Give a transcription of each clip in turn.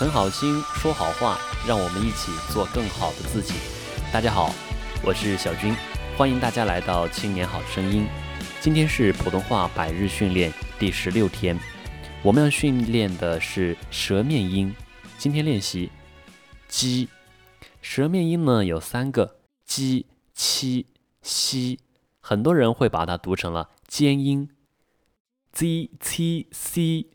存好心，说好话，让我们一起做更好的自己。大家好，我是小军，欢迎大家来到青年好声音。今天是普通话百日训练第十六天，我们要训练的是舌面音。今天练习“鸡”，舌面音呢有三个：鸡、七、西。很多人会把它读成了尖音，z c c。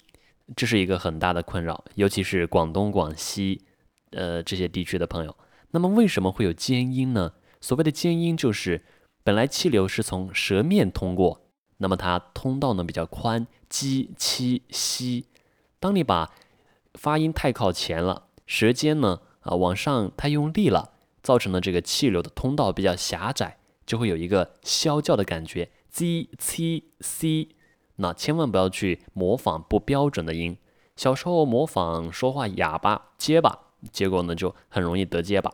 这是一个很大的困扰，尤其是广东、广西，呃这些地区的朋友。那么为什么会有尖音呢？所谓的尖音就是本来气流是从舌面通过，那么它通道呢比较宽，鸡、七、西。当你把发音太靠前了，舌尖呢啊往上太用力了，造成了这个气流的通道比较狭窄，就会有一个啸叫的感觉，z、c、c。那千万不要去模仿不标准的音。小时候模仿说话哑巴结巴，结果呢就很容易得结巴。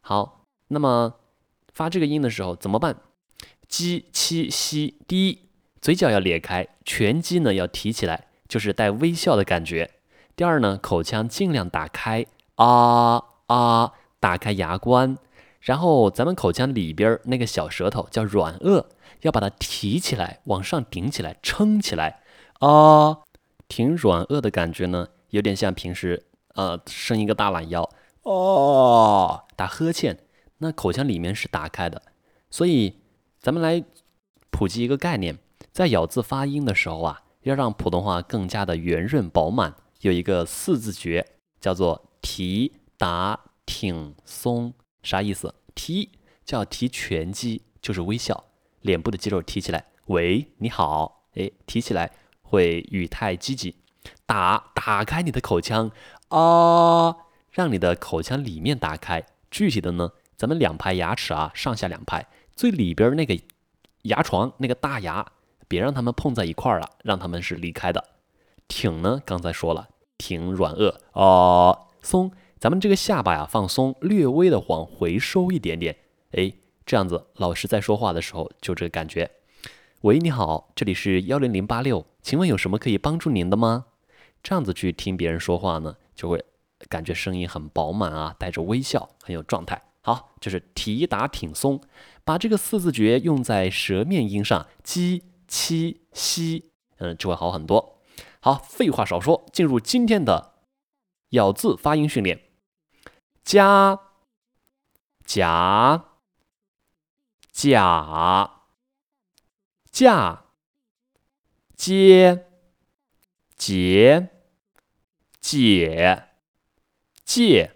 好，那么发这个音的时候怎么办？鸡、七、西。第一，嘴角要咧开，全肌呢要提起来，就是带微笑的感觉。第二呢，口腔尽量打开，啊啊，打开牙关，然后咱们口腔里边那个小舌头叫软腭。要把它提起来，往上顶起来，撑起来啊！挺软腭的感觉呢，有点像平时呃伸一个大懒腰哦，打呵欠。那口腔里面是打开的，所以咱们来普及一个概念，在咬字发音的时候啊，要让普通话更加的圆润饱满，有一个四字诀，叫做提打挺松。啥意思？提叫提颧肌，就是微笑。脸部的肌肉提起来，喂，你好，哎，提起来会语态积极。打打开你的口腔啊，让你的口腔里面打开。具体的呢，咱们两排牙齿啊，上下两排，最里边那个牙床那个大牙，别让它们碰在一块儿了，让它们是离开的。挺呢，刚才说了，挺软腭啊，松，咱们这个下巴呀放松，略微的往回收一点点，哎。这样子，老师在说话的时候就这个感觉。喂，你好，这里是幺零零八六，请问有什么可以帮助您的吗？这样子去听别人说话呢，就会感觉声音很饱满啊，带着微笑，很有状态。好，就是提打挺松，把这个四字诀用在舌面音上，鸡、七、西，嗯，就会好很多。好，废话少说，进入今天的咬字发音训练。加，甲。甲、架、接、结、解、借、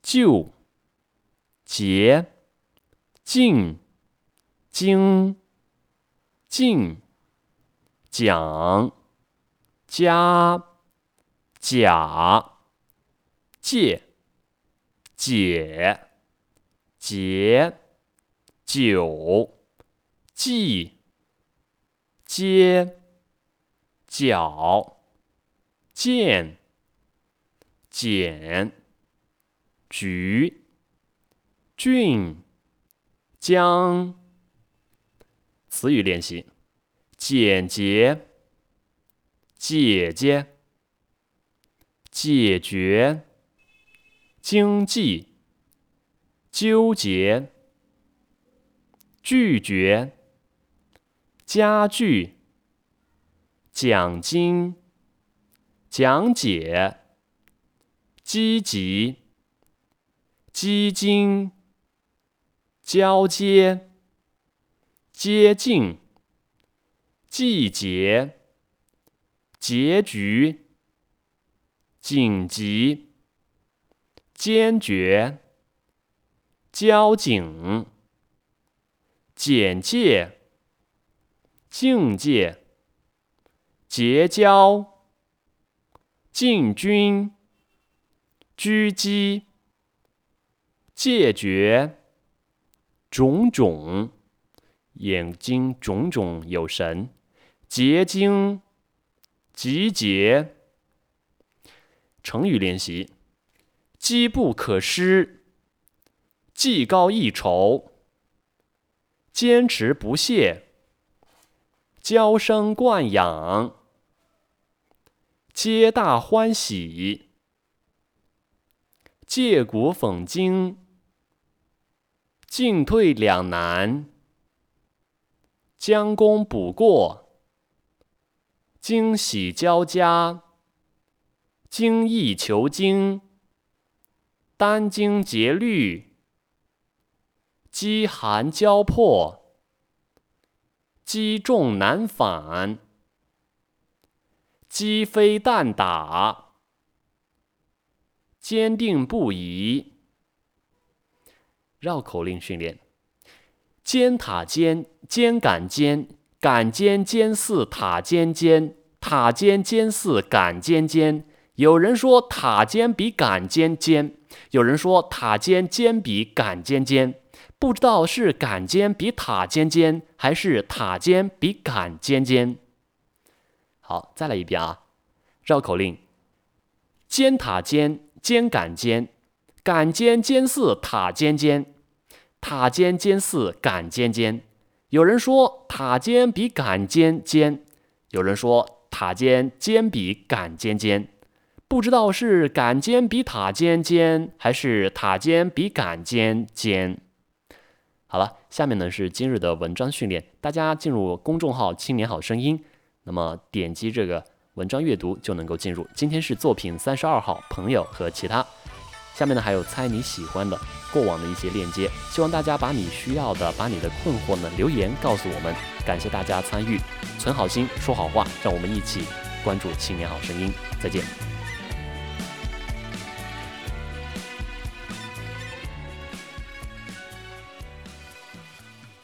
就、结、进、经、进、讲、加、假、借、解、结。九、记、接、角、见、简、局、俊、将。词语练习：简洁、姐姐、解决、经济、纠结。拒绝，家具，奖金，讲解，积极，基金，交接，接近，季节，结局，紧急，坚决，交警。简介、境界、结交、进军、狙击、戒绝、种种、眼睛种种有神、结晶、集结。成语练习：机不可失，技高一筹。坚持不懈，娇生惯养，皆大欢喜，借古讽今，进退两难，将功补过，惊喜交加，精益求精，殚精竭虑，饥寒交迫，积重难返，鸡飞蛋打。坚定不移。绕口令训练：尖塔尖，尖杆尖，杆尖尖似塔尖尖，塔尖尖似杆尖尖。有人说塔尖比杆尖尖，有人说塔尖尖比杆尖尖，不知道是杆尖比塔尖尖，还是塔尖比杆尖尖。好，再来一遍啊！绕口令：尖塔尖。尖杆尖，杆尖尖似塔尖尖，塔尖尖似杆尖尖。有人说塔尖比杆尖尖，有人说塔尖尖比杆尖尖，不知道是杆尖比塔尖尖，还是塔尖比杆尖尖。好了，下面呢是今日的文章训练，大家进入公众号“青年好声音”，那么点击这个。文章阅读就能够进入。今天是作品三十二号，朋友和其他。下面呢还有猜你喜欢的过往的一些链接，希望大家把你需要的、把你的困惑呢留言告诉我们。感谢大家参与，存好心，说好话，让我们一起关注青年好声音。再见。